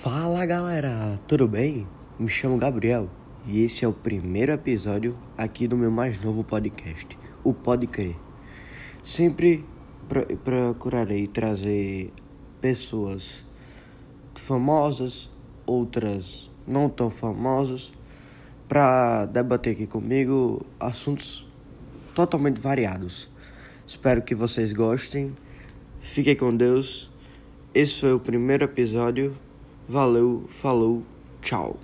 Fala galera, tudo bem? Me chamo Gabriel e esse é o primeiro episódio aqui do meu mais novo podcast, o Pode Crer. Sempre pro procurarei trazer pessoas famosas, outras não tão famosas, para debater aqui comigo assuntos totalmente variados. Espero que vocês gostem. Fiquem com Deus. Esse foi o primeiro episódio. Valeu, falou, tchau.